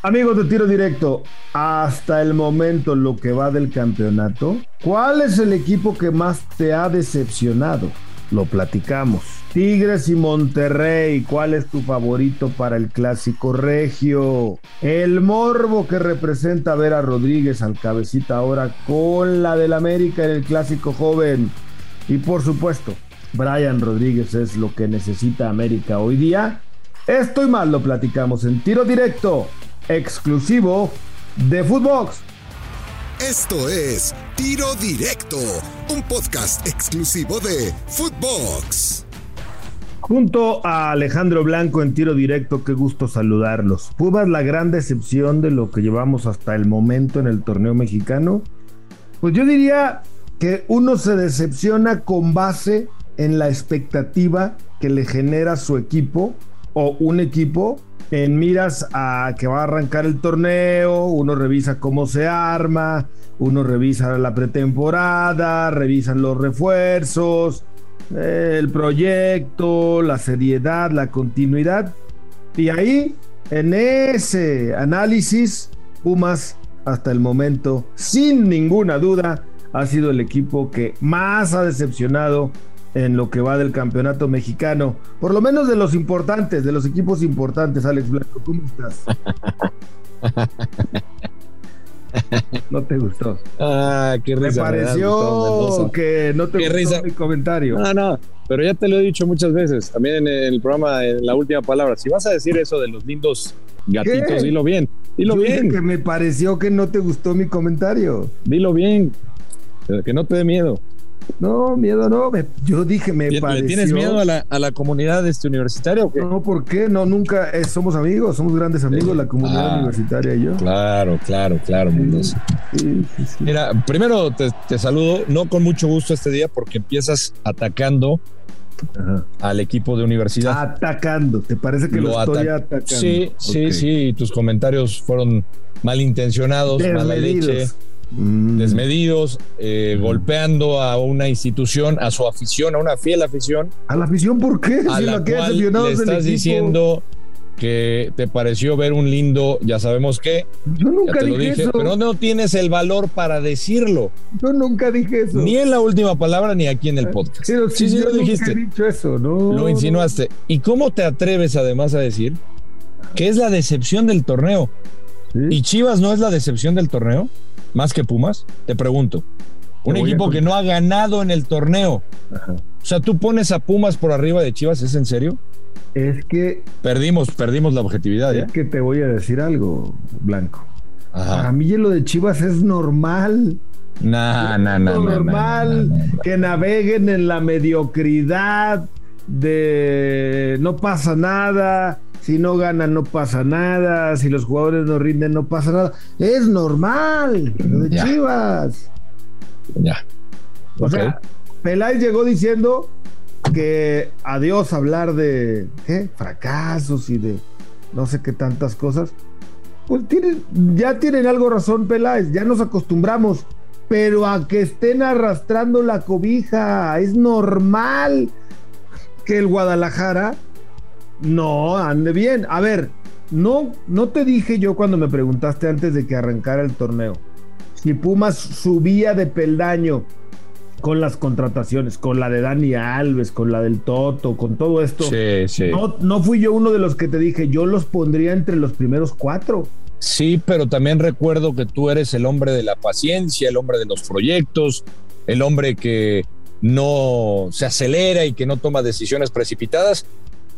Amigos de tiro directo, hasta el momento lo que va del campeonato, ¿cuál es el equipo que más te ha decepcionado? Lo platicamos. Tigres y Monterrey, ¿cuál es tu favorito para el clásico regio? El morbo que representa ver a Rodríguez al cabecita ahora con la del América en el clásico joven. Y por supuesto, Brian Rodríguez es lo que necesita América hoy día. Esto y más lo platicamos en tiro directo exclusivo de Footbox. Esto es Tiro Directo, un podcast exclusivo de Footbox. Junto a Alejandro Blanco en tiro directo, qué gusto saludarlos. Pumas la gran decepción de lo que llevamos hasta el momento en el torneo mexicano. Pues yo diría que uno se decepciona con base en la expectativa que le genera su equipo o un equipo en miras a que va a arrancar el torneo, uno revisa cómo se arma, uno revisa la pretemporada, revisan los refuerzos, el proyecto, la seriedad, la continuidad. Y ahí, en ese análisis, Pumas hasta el momento, sin ninguna duda, ha sido el equipo que más ha decepcionado en lo que va del campeonato mexicano, por lo menos de los importantes, de los equipos importantes, Alex Blanco, ¿cómo estás? No te gustó. Ah, qué risa. Me pareció que no te gustó mi comentario. No, no, pero ya te lo he dicho muchas veces, también en el programa, en la última palabra. Si vas a decir eso de los lindos gatitos, dilo bien. Dilo bien. que me pareció que no te gustó mi comentario. Dilo bien. Que no te dé miedo. No, miedo no. yo dije, me ¿Le, pareció. tienes miedo a la, a la comunidad este universitaria o qué? No, ¿por qué? No, nunca. Eh, somos amigos, somos grandes amigos, la comunidad ah, universitaria y yo. Claro, claro, claro, Mira, primero te, saludo, no con mucho gusto este día, porque empiezas atacando al equipo de universidad. Atacando, ¿te parece que lo, estoy atacando? Sí, sí, sí. Tus comentarios fueron malintencionados, mala leche Mm. desmedidos, eh, golpeando a una institución, a su afición, a una fiel afición. ¿A la afición por qué? A la, cual le estás diciendo que te pareció ver un lindo, ya sabemos qué. Yo nunca dije, eso. Pero no tienes el valor para decirlo. Yo nunca dije eso. Ni en la última palabra ni aquí en el podcast. sí, sí, lo dijiste. dicho eso, no. Lo insinuaste. ¿Y cómo te atreves además a decir que es la decepción del torneo? ¿Y Chivas no es la decepción del torneo? Más que Pumas? Te pregunto. Un equipo que no ha ganado en el torneo. O sea, tú pones a Pumas por arriba de Chivas, ¿es en serio? Es que. Perdimos, perdimos la objetividad, Es que te voy a decir algo, Blanco. Para mí lo de Chivas es normal. No, no, no. normal que naveguen en la mediocridad de no pasa nada si no ganan no pasa nada, si los jugadores no rinden no pasa nada. Es normal, lo de Chivas. Ya. O sea, Peláez llegó diciendo que adiós hablar de fracasos y de no sé qué tantas cosas. Pues tienen, ya tienen algo razón Peláez, ya nos acostumbramos, pero a que estén arrastrando la cobija, es normal que el Guadalajara no, ande bien. A ver, no, no te dije yo cuando me preguntaste antes de que arrancara el torneo. Si Pumas subía de peldaño con las contrataciones, con la de Dani Alves, con la del Toto, con todo esto. Sí, sí. No, no fui yo uno de los que te dije, yo los pondría entre los primeros cuatro. Sí, pero también recuerdo que tú eres el hombre de la paciencia, el hombre de los proyectos, el hombre que no se acelera y que no toma decisiones precipitadas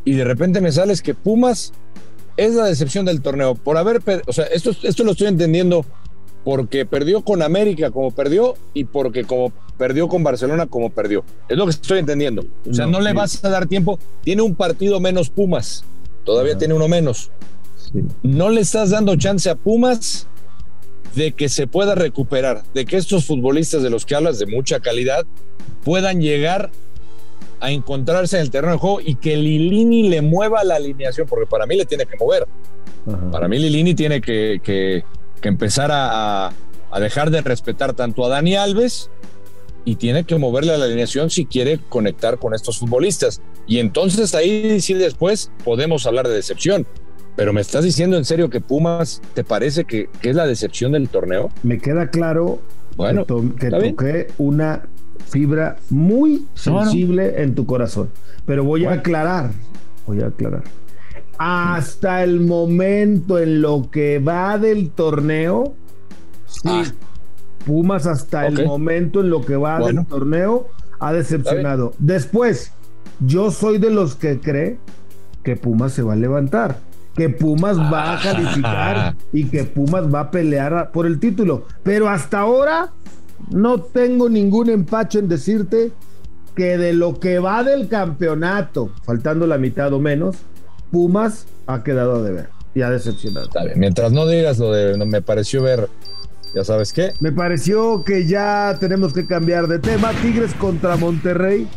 y de repente me sales que Pumas es la decepción del torneo. Por haber, o sea, esto, esto lo estoy entendiendo porque perdió con América como perdió y porque como perdió con Barcelona como perdió. Es lo que estoy entendiendo. O sea, no, le vas a dar tiempo. Tiene un partido menos Pumas. Todavía tiene uno menos. No le estás dando chance a Pumas de que se pueda recuperar, de que estos futbolistas de los que hablas de mucha calidad puedan llegar a encontrarse en el terreno de juego y que Lilini le mueva la alineación, porque para mí le tiene que mover. Para mí Lilini tiene que, empezar a, dejar de respetar tanto a Dani Alves y tiene que moverle a la alineación si quiere conectar con estos futbolistas. Y entonces ahí sí después podemos hablar de decepción. Pero me estás diciendo en serio que Pumas te parece que, es la decepción del torneo? Me queda claro bueno, que, toqué una fibra muy sensible en tu corazón. Pero voy a aclarar, voy a aclarar. Hasta el momento en lo que va del torneo, sí, ah. Pumas hasta el momento en lo que va del torneo ha decepcionado. Después, yo soy de los que cree que Pumas se va a levantar, que Pumas va a ah. calificar y que Pumas va a pelear por el título. Pero hasta ahora no tengo ningún empacho en decirte que de lo que va del campeonato, faltando la mitad o menos, Pumas ha quedado a deber y ha decepcionado. Mientras no digas lo de me pareció ver, ya sabes qué. Me pareció que ya tenemos que cambiar de tema. Tigres contra Monterrey.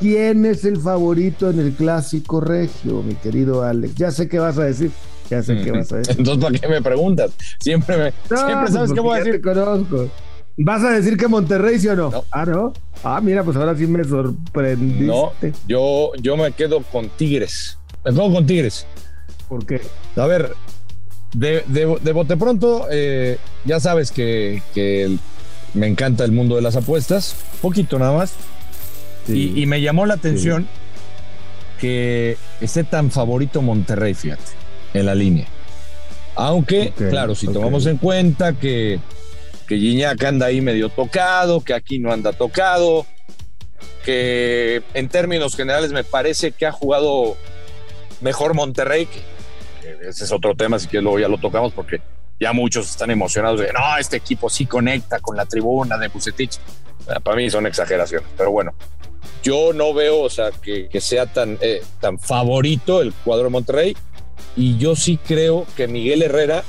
¿Quién es el favorito en el clásico regio, mi querido Alex? Ya sé qué vas a decir. Ya sé qué vas a decir. Entonces, ¿para qué me preguntas? Siempre me siempre sabes qué voy a decir. Te conozco. ¿Vas a decir que Monterrey sí o no? Ah, no. Ah, mira, pues ahora sí me sorprendiste. No, yo, yo me quedo con Tigres. Me quedo con Tigres. ¿Por qué? A ver, de, de, bote pronto, eh, ya sabes que, que, me encanta el mundo de las apuestas, poquito nada más. Y, me llamó la atención que esté tan favorito Monterrey, fíjate, en la línea. Aunque, claro, si tomamos en cuenta que que Gignac anda ahí medio tocado, que aquí no anda tocado, que en términos generales me parece que ha jugado mejor Monterrey, que, ese es otro tema, si que luego ya lo tocamos porque ya muchos están emocionados de, no, este equipo sí conecta con la tribuna de Bucetich. Para mí son exageraciones, pero bueno, yo no veo, o sea, que, sea tan, eh, tan favorito el cuadro de Monterrey y yo sí creo que Miguel Herrera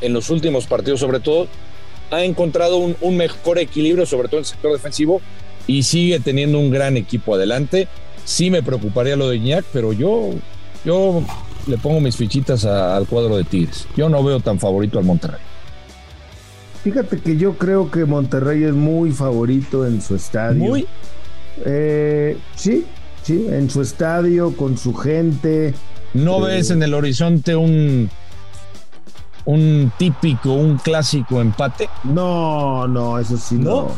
en los últimos partidos sobre todo ha encontrado un, mejor equilibrio, sobre todo en el sector defensivo, y sigue teniendo un gran equipo adelante. Sí me preocuparía lo de Iñak, pero yo, yo le pongo mis fichitas al cuadro de Tigres. Yo no veo tan favorito al Monterrey. Fíjate que yo creo que Monterrey es muy favorito en su estadio. ¿Muy? Eh, sí, sí, en su estadio, con su gente. ¿No eh, ves en el horizonte un un típico, un clásico empate? No, no, eso sí no.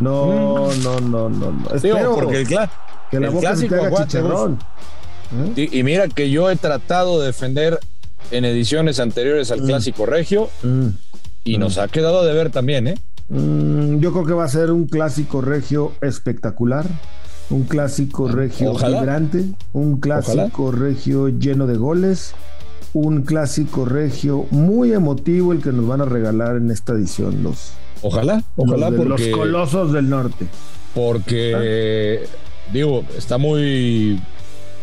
No, no, no, no, no. Espero porque el, que la clásico chicharrón. ¿Eh? Y, mira que yo he tratado de defender en ediciones anteriores al mm. clásico regio mm. y nos mm. ha quedado de ver también, ¿eh? yo creo que va a ser un clásico regio espectacular, un clásico regio vibrante, un clásico regio lleno de goles un clásico regio muy emotivo el que nos van a regalar en esta edición los ojalá ojalá los, los colosos del norte. porque digo está muy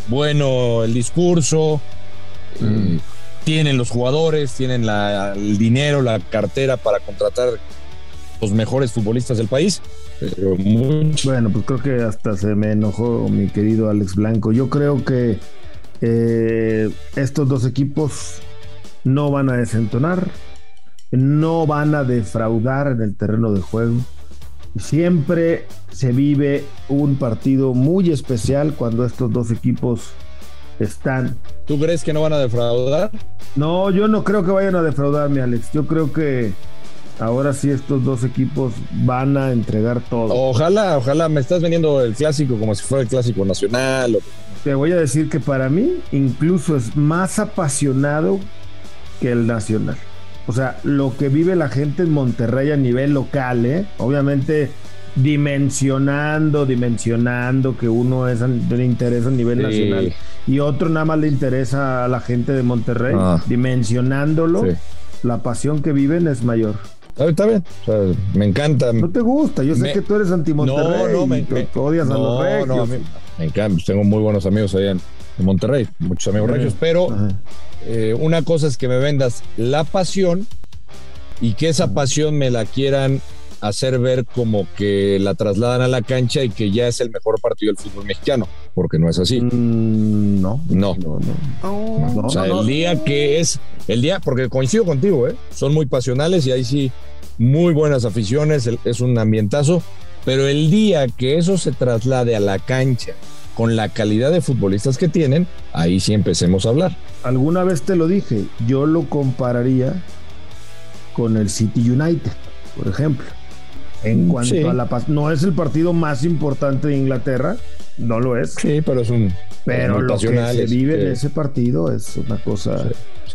bueno el discurso mm. tienen los jugadores tienen el dinero la cartera para contratar los mejores futbolistas del país bueno pues creo que hasta se me enojó mi querido Alex Blanco. Yo creo que eh, estos dos equipos no van a desentonar, no van a defraudar en el terreno de juego. Siempre se vive un partido muy especial cuando estos dos equipos están. ¿Tú crees que no van a defraudar? No, yo no creo que vayan a defraudar, mi Alex. Yo creo que ahora sí estos dos equipos van a entregar todo. Ojalá, ojalá. Me estás vendiendo el clásico como si fuera el clásico nacional. O te voy a decir que para mí incluso es más apasionado que el nacional. O sea, lo que vive la gente en Monterrey a nivel local, ¿eh? obviamente dimensionando, dimensionando que uno es de interés a nivel nacional y otro nada más le interesa a la gente de Monterrey, ah. dimensionándolo, la pasión que viven es mayor. Está bien, me encanta. No te gusta, yo sé que tú eres anti-Monterrey. No, no, me, odias a los regios. No, me encanta, pues tengo muy buenos amigos allá en, Monterrey, muchos amigos regios, pero eh, una cosa es que me vendas la pasión y que esa pasión me la quieran hacer ver como que la trasladan a la cancha y que ya es el mejor partido del fútbol mexicano, porque no es así. Mm, no, no, no, no. O sea, el día que es, el día, porque coincido contigo, ¿eh? son muy pasionales y ahí sí, muy buenas aficiones, es un ambientazo, pero el día que eso se traslade a la cancha con la calidad de futbolistas que tienen, ahí sí empecemos a hablar. Alguna vez te lo dije, yo lo compararía con el City United, por ejemplo. En mm, cuanto a la paz, no es el partido más importante de Inglaterra, no lo es. Sí, pero es un. Pero lo que se vive en ese partido es una cosa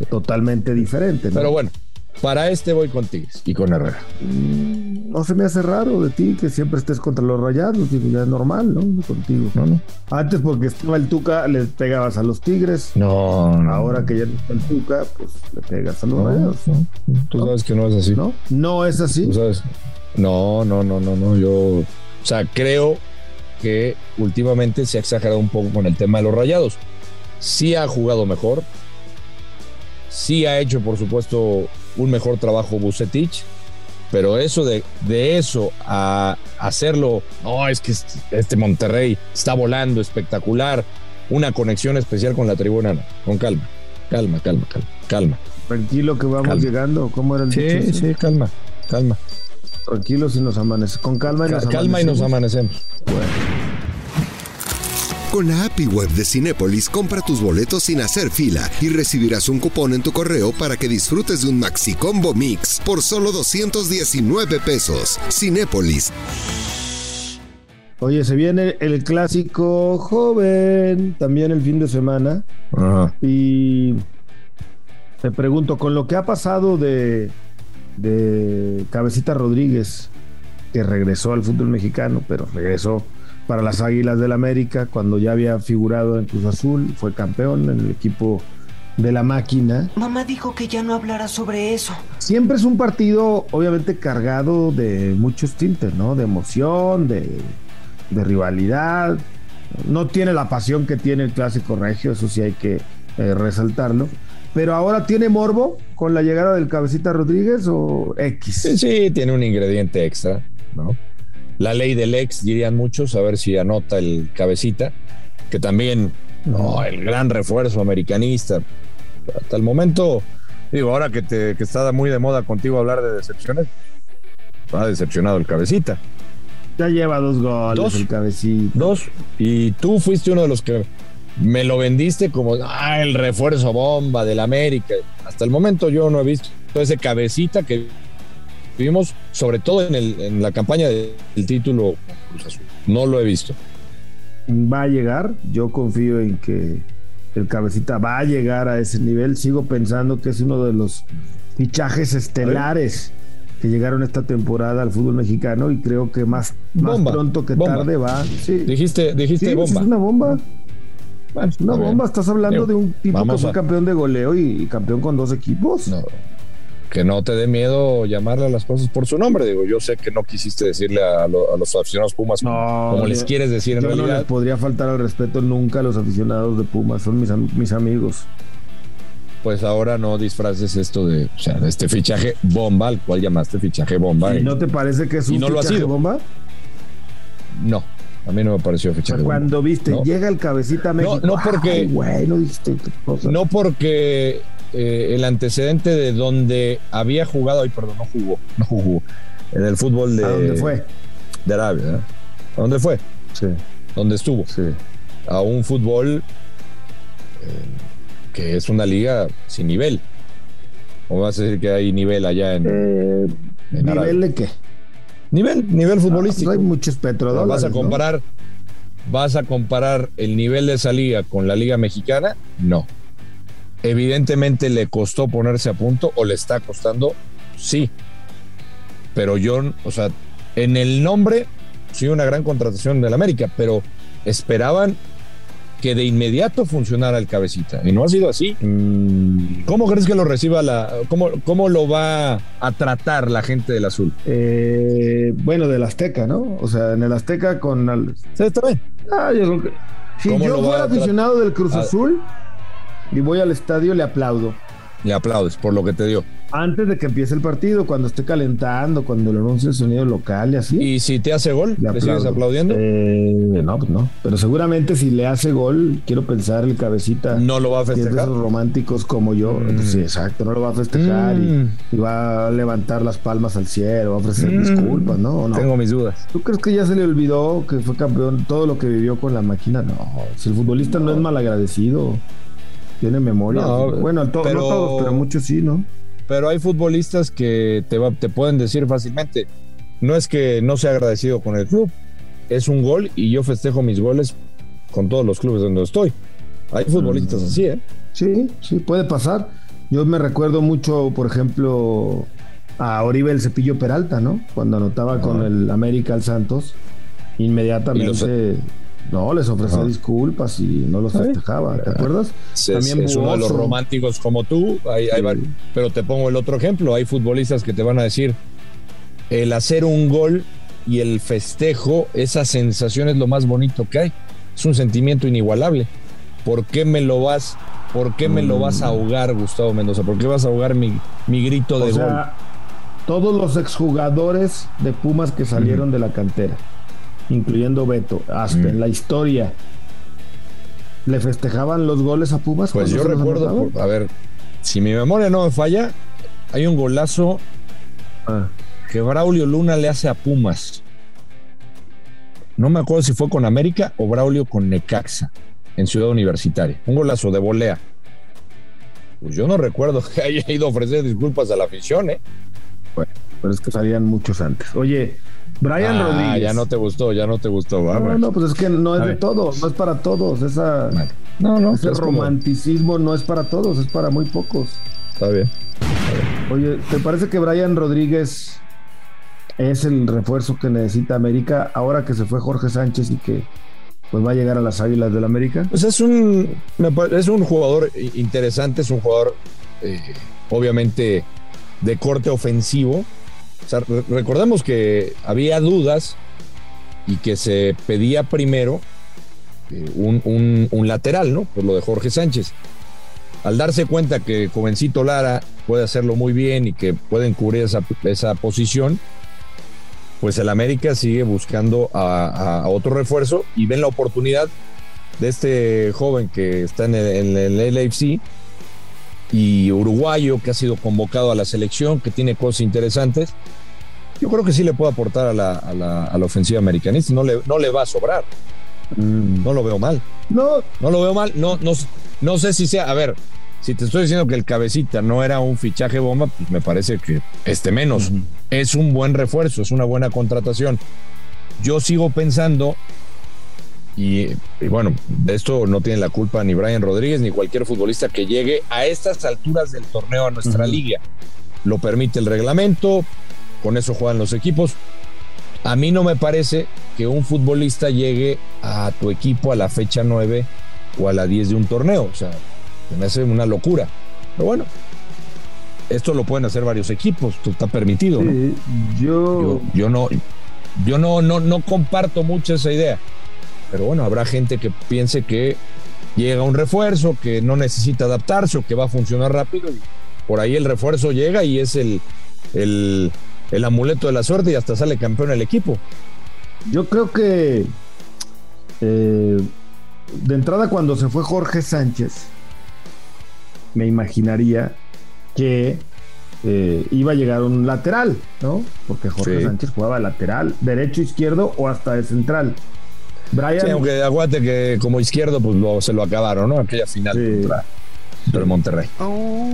totalmente diferente. Pero bueno, para este voy con Tigres y con Herrera. Mm, no se me hace raro de ti que siempre estés contra los rayados, ya es normal, ¿no? Contigo. No, no. Antes porque estaba el Tuca, le pegabas a los Tigres. No, Ahora que ya no está el Tuca, pues le pegas a los rayados. Tú sabes que no es así. No, no es así. Tú sabes. No, no, no, no, no. Yo, o sea, creo que últimamente se ha exagerado un poco con el tema de los rayados. Sí ha jugado mejor. Sí ha hecho, por supuesto, un mejor trabajo Bucetich, pero eso de, de eso a hacerlo, no, es que este Monterrey está volando espectacular, una conexión especial con la tribuna, no, con calma, calma, calma, calma, calma. Tranquilo que vamos llegando, ¿cómo era el Sí, sí, calma, calma. Tranquilos y nos amanecemos, con calma y nos Calma y nos amanecemos. Con la API web de Cinépolis, compra tus boletos sin hacer fila y recibirás un cupón en tu correo para que disfrutes de un Maxi Combo Mix por solo 219 pesos. Cinépolis. Oye, se viene el clásico joven también el fin de semana. Y te pregunto, con lo que ha pasado de, de Cabecita Rodríguez, que regresó al fútbol mexicano, pero regresó para las Águilas del América cuando ya había figurado en Cruz Azul, fue campeón en el equipo de la máquina. Mamá dijo que ya no hablara sobre eso. Siempre es un partido obviamente cargado de muchos tintes, ¿no? De emoción, de, rivalidad. No tiene la pasión que tiene el clásico regio, eso sí hay que eh, resaltarlo. Pero ahora tiene morbo con la llegada del cabecita Rodríguez o X. Sí, sí, tiene un ingrediente extra, ¿no? la ley del ex, dirían muchos, a ver si anota el cabecita, que también, no, el gran refuerzo americanista. Hasta el momento, digo, ahora que, te, que está muy de moda contigo hablar de decepciones, ha decepcionado el cabecita. Ya lleva dos goles el cabecita. Dos. Y tú fuiste uno de los que me lo vendiste como ah, el refuerzo bomba del América. Hasta el momento yo no he visto ese cabecita que vimos sobre todo en, el, en la campaña del título Cruz Azul. No lo he visto. Va a llegar, yo confío en que el cabecita va a llegar a ese nivel. Sigo pensando que es uno de los fichajes estelares que llegaron esta temporada al fútbol mexicano y creo que más, más pronto que tarde va. Dijiste, dijiste bomba. Es una bomba. una bomba. Estás hablando de un tipo que fue campeón de goleo y, y, campeón con dos equipos. No, que no te dé miedo llamarle a las cosas por su nombre. Digo, yo sé que no quisiste decirle a, los aficionados Pumas como les quieres decir en yo realidad. no les podría faltar al respeto nunca a los aficionados de Pumas, son mis, mis amigos. Pues ahora no disfraces esto de, o sea, de este fichaje bomba, al cual llamaste fichaje bomba. ¿Y, no te parece que es un fichaje bomba? No, a mí no me pareció fichaje. cuando viste, llega el cabecita México. No, no porque. bueno, no porque eh, el antecedente de donde había jugado, ay, perdón, no jugó, no jugó, en el fútbol de. ¿A dónde fue? De Arabia, ¿eh? ¿A dónde fue? Sí. ¿Dónde estuvo? Sí. A un fútbol eh, que es una liga sin nivel. ¿O vas a decir que hay nivel allá en. Eh, ¿Nivel de qué? Nivel, nivel ah, futbolístico. hay muchos petrodólares. Vas a comparar. ¿Vas a comparar el nivel de esa liga con la liga mexicana? No. Evidentemente le costó ponerse a punto o le está costando, sí. Pero yo, o sea, en el nombre, sí, una gran contratación del América, pero esperaban que de inmediato funcionara el cabecita. Y no ha sido así. Mm. ¿Cómo crees que lo reciba la. Cómo, cómo lo va a tratar la gente del azul? Eh, bueno, del Azteca, ¿no? O sea, en el Azteca con. Sí, está bien. Ah, yo creo que. Si yo fuera aficionado del Cruz Azul y voy al estadio, le aplaudo. Le aplaudes por lo que te dio. Antes de que empiece el partido, cuando esté calentando, cuando le anuncie el sonido local y así. ¿Y si te hace gol? ¿Le, sigues aplaudiendo? Eh, no, pues no. Pero seguramente si le hace gol, quiero pensar el cabecita. No lo va a festejar. esos románticos como yo. Mm. sí, exacto. No lo va a festejar mm. y, va a levantar las palmas al cielo, va a ofrecer mm. disculpas, ¿no? ¿no? Tengo mis dudas. ¿Tú crees que ya se le olvidó que fue campeón todo lo que vivió con la máquina? No. Si el futbolista no, no es malagradecido. Tiene memoria. bueno, no todos, pero muchos sí, ¿no? Pero hay futbolistas que te, te pueden decir fácilmente, no es que no sea agradecido con el club, es un gol y yo festejo mis goles con todos los clubes donde estoy. Hay futbolistas así, ¿eh? Sí, sí, puede pasar. Yo me recuerdo mucho, por ejemplo, a Oribe el Cepillo Peralta, ¿no? Cuando anotaba con el América al Santos, inmediatamente no, les ofrecía disculpas y no los festejaba, ¿te acuerdas? También es uno de los románticos como tú, pero te pongo el otro ejemplo, hay futbolistas que te van a decir, el hacer un gol y el festejo, esa sensación es lo más bonito que hay, es un sentimiento inigualable. ¿Por qué me lo vas, por qué me lo vas a mm. ahogar, Gustavo Mendoza? ¿Por qué vas a ahogar mi, mi grito de gol? Todos los exjugadores de Pumas que salieron de la cantera incluyendo Beto, hasta en la historia, ¿le festejaban los goles a Pumas? Pues yo recuerdo, a ver, si mi memoria no me falla, hay un golazo ah. que Braulio Luna le hace a Pumas. No me acuerdo si fue con América o Braulio con Necaxa en Ciudad Universitaria. Un golazo de volea. Pues yo no recuerdo que haya ido a ofrecer disculpas a la afición, ¿eh? Bueno, pero es que salían muchos antes. Oye, Brian ah, Rodríguez. Ya no te gustó, ya no te gustó. no, no, pues es que no es de todos, no es para todos. Esa, no, no, ese romanticismo no es para todos, es para muy pocos. Está bien. Oye, ¿te parece que Brian Rodríguez es el refuerzo que necesita América ahora que se fue Jorge Sánchez y que pues va a llegar a las Águilas del América? Pues es un, es un jugador interesante, es un jugador eh, obviamente de corte ofensivo recordemos que había dudas y que se pedía primero eh, un, lateral, ¿no? Por lo de Jorge Sánchez. Al darse cuenta que Jovencito Lara puede hacerlo muy bien y que pueden cubrir esa, esa posición, pues el América sigue buscando a, otro refuerzo y ven la oportunidad de este joven que está en el, en el LAFC y uruguayo que ha sido convocado a la selección, que tiene cosas interesantes. Yo creo que sí le puede aportar a la, a la, a la ofensiva americanista, no le, no le va a sobrar. Mm. No lo veo mal. No. No lo veo mal. No, no, no sé si sea. A ver, si te estoy diciendo que el cabecita no era un fichaje bomba, pues me parece que este menos. Es un buen refuerzo, es una buena contratación. Yo sigo pensando y, bueno, de esto no tiene la culpa ni Brian Rodríguez ni cualquier futbolista que llegue a estas alturas del torneo a nuestra liga. Lo permite el reglamento, con eso juegan los equipos. A mí no me parece que un futbolista llegue a tu equipo a la fecha 9 o a la 10 de un torneo. O sea, me hace una locura. Pero bueno, esto lo pueden hacer varios equipos, esto está permitido. Yo... yo... no, yo no, no, no comparto mucho esa idea. Pero bueno, habrá gente que piense que llega un refuerzo, que no necesita adaptarse o que va a funcionar rápido. Y por ahí el refuerzo llega y es el, el, el amuleto de la suerte y hasta sale campeón el equipo. Yo creo que eh, de entrada cuando se fue Jorge Sánchez, me imaginaría que eh, iba a llegar un lateral, ¿no? Porque Jorge Sánchez jugaba lateral, derecho, izquierdo o hasta de central. Brian, sí, aunque aguante que como izquierdo, pues se lo acabaron, ¿no? Aquella final contra, el Monterrey.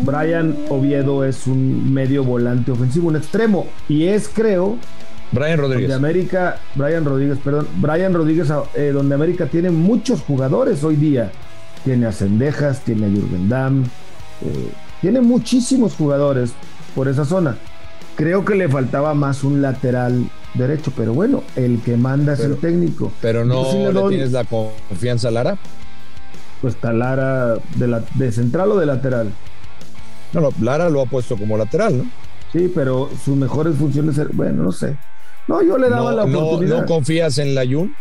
Brian Oviedo es un medio volante ofensivo, un extremo. Y es, creo. Brian Rodríguez. De América, Brian Rodríguez, perdón. Brian Rodríguez, eh, donde América tiene muchos jugadores hoy día. Tiene a Cendejas, tiene a Jürgen Damm, eh, tiene muchísimos jugadores por esa zona. Creo que le faltaba más un lateral derecho, pero bueno, el que manda es el técnico. Pero no le, tienes la confianza Lara. Pues está Lara de, la, de central o de lateral. No, no, Lara lo ha puesto como lateral, ¿no? Sí, pero sus mejores funciones, bueno, no sé. No, yo le daba la oportunidad. ¿No, confías en la Jun?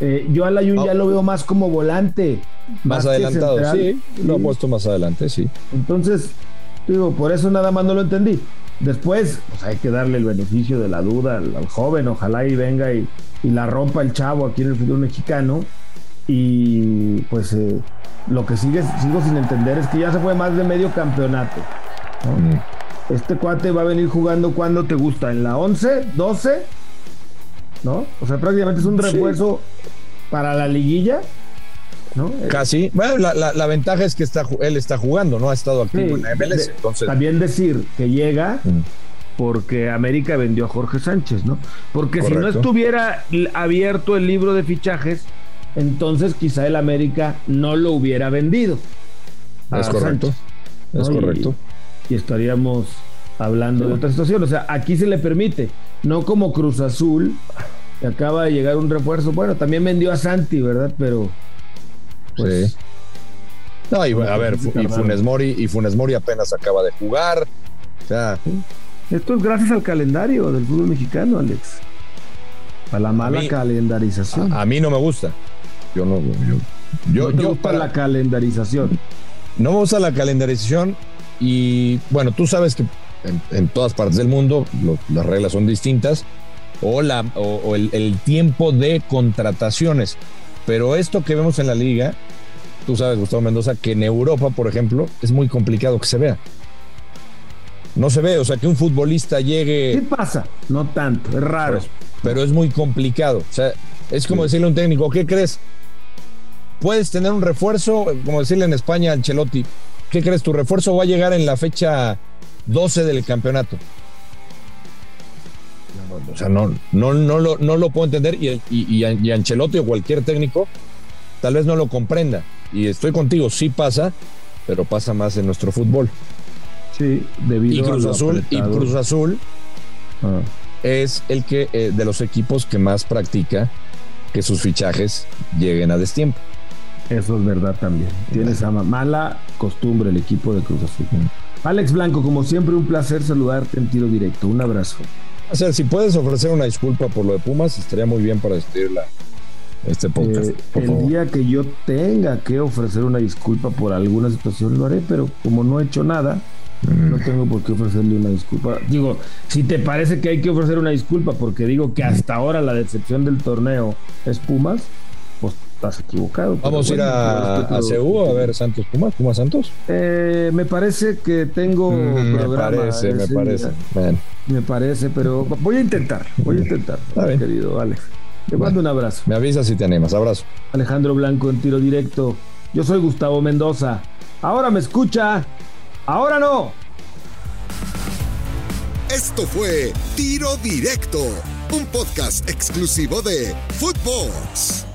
Eh, yo a la Jun ya lo veo más como volante. Más, adelantado, sí, lo ha puesto más adelante, sí. Entonces, digo, por eso nada más no lo entendí. Después, pues hay que darle el beneficio de la duda al, joven, ojalá y venga y, la rompa el chavo aquí en el fútbol mexicano. Y pues eh, lo que sigue, sigo sin entender es que ya se fue más de medio campeonato. Este cuate va a venir jugando cuando te gusta, en la 11, 12, ¿no? O sea, prácticamente es un refuerzo para la liguilla. ¿no? Casi. Bueno, la, ventaja es que está, él está jugando, ¿no? Ha estado activo en la MLS. entonces... También decir que llega porque América vendió a Jorge Sánchez, ¿no? Porque si no estuviera abierto el libro de fichajes, entonces quizá el América no lo hubiera vendido. Es correcto. Es correcto. Y, estaríamos hablando de otra situación. O sea, aquí se le permite, no como Cruz Azul, que acaba de llegar un refuerzo. Bueno, también vendió a Santi, ¿verdad? Pero. Pues, sí. No, y a ver, y Funes Mori, y Funes Mori apenas acaba de jugar. O sea. Esto es gracias al calendario del fútbol mexicano, Alex. A la mala calendarización. A, mí no me gusta. Yo no. Yo, yo, para la calendarización. No me gusta la calendarización y bueno, tú sabes que en, todas partes del mundo las reglas son distintas o, la, o, el, tiempo de contrataciones. Pero esto que vemos en la liga, tú sabes, Gustavo Mendoza, que en Europa, por ejemplo, es muy complicado que se vea. No se ve, o sea, que un futbolista llegue. ¿Qué pasa? No tanto, es raro. Pues, pero es muy complicado. O sea, es como decirle a un técnico, ¿qué crees? Puedes tener un refuerzo, como decirle en España al Chelotti, ¿qué crees? Tu refuerzo va a llegar en la fecha 12 del campeonato. O sea, no, no, no, lo, no lo puedo entender y, y, Ancelotti o cualquier técnico tal vez no lo comprenda. Y estoy contigo, sí pasa, pero pasa más en nuestro fútbol. Sí, debido y Cruz Azul Y Cruz Azul ah. es el que eh, de los equipos que más practica que sus fichajes lleguen a destiempo. Eso es verdad también. Tiene esa mala costumbre el equipo de Cruz Azul. Alex Blanco, como siempre, un placer saludarte en tiro directo. Un abrazo. O sea, si puedes ofrecer una disculpa por lo de Pumas, estaría muy bien para despedir este podcast. Eh, el día que yo tenga que ofrecer una disculpa por alguna situación lo haré, pero como no he hecho nada, mm. no tengo por qué ofrecerle una disculpa. Digo, si te parece que hay que ofrecer una disculpa porque digo que hasta ahora la decepción del torneo es Pumas, estás equivocado. Vamos a ir a, a a ver Santos Pumas, Pumas Santos. Eh, me parece que tengo mm, Me parece, me parece. Me parece, pero voy a intentar, voy a intentar, querido Alex. Te mando un abrazo. Me avisas si te animas. Abrazo. Alejandro Blanco en tiro directo. Yo soy Gustavo Mendoza. Ahora me escucha. Ahora no. Esto fue Tiro Directo, un podcast exclusivo de Footbox.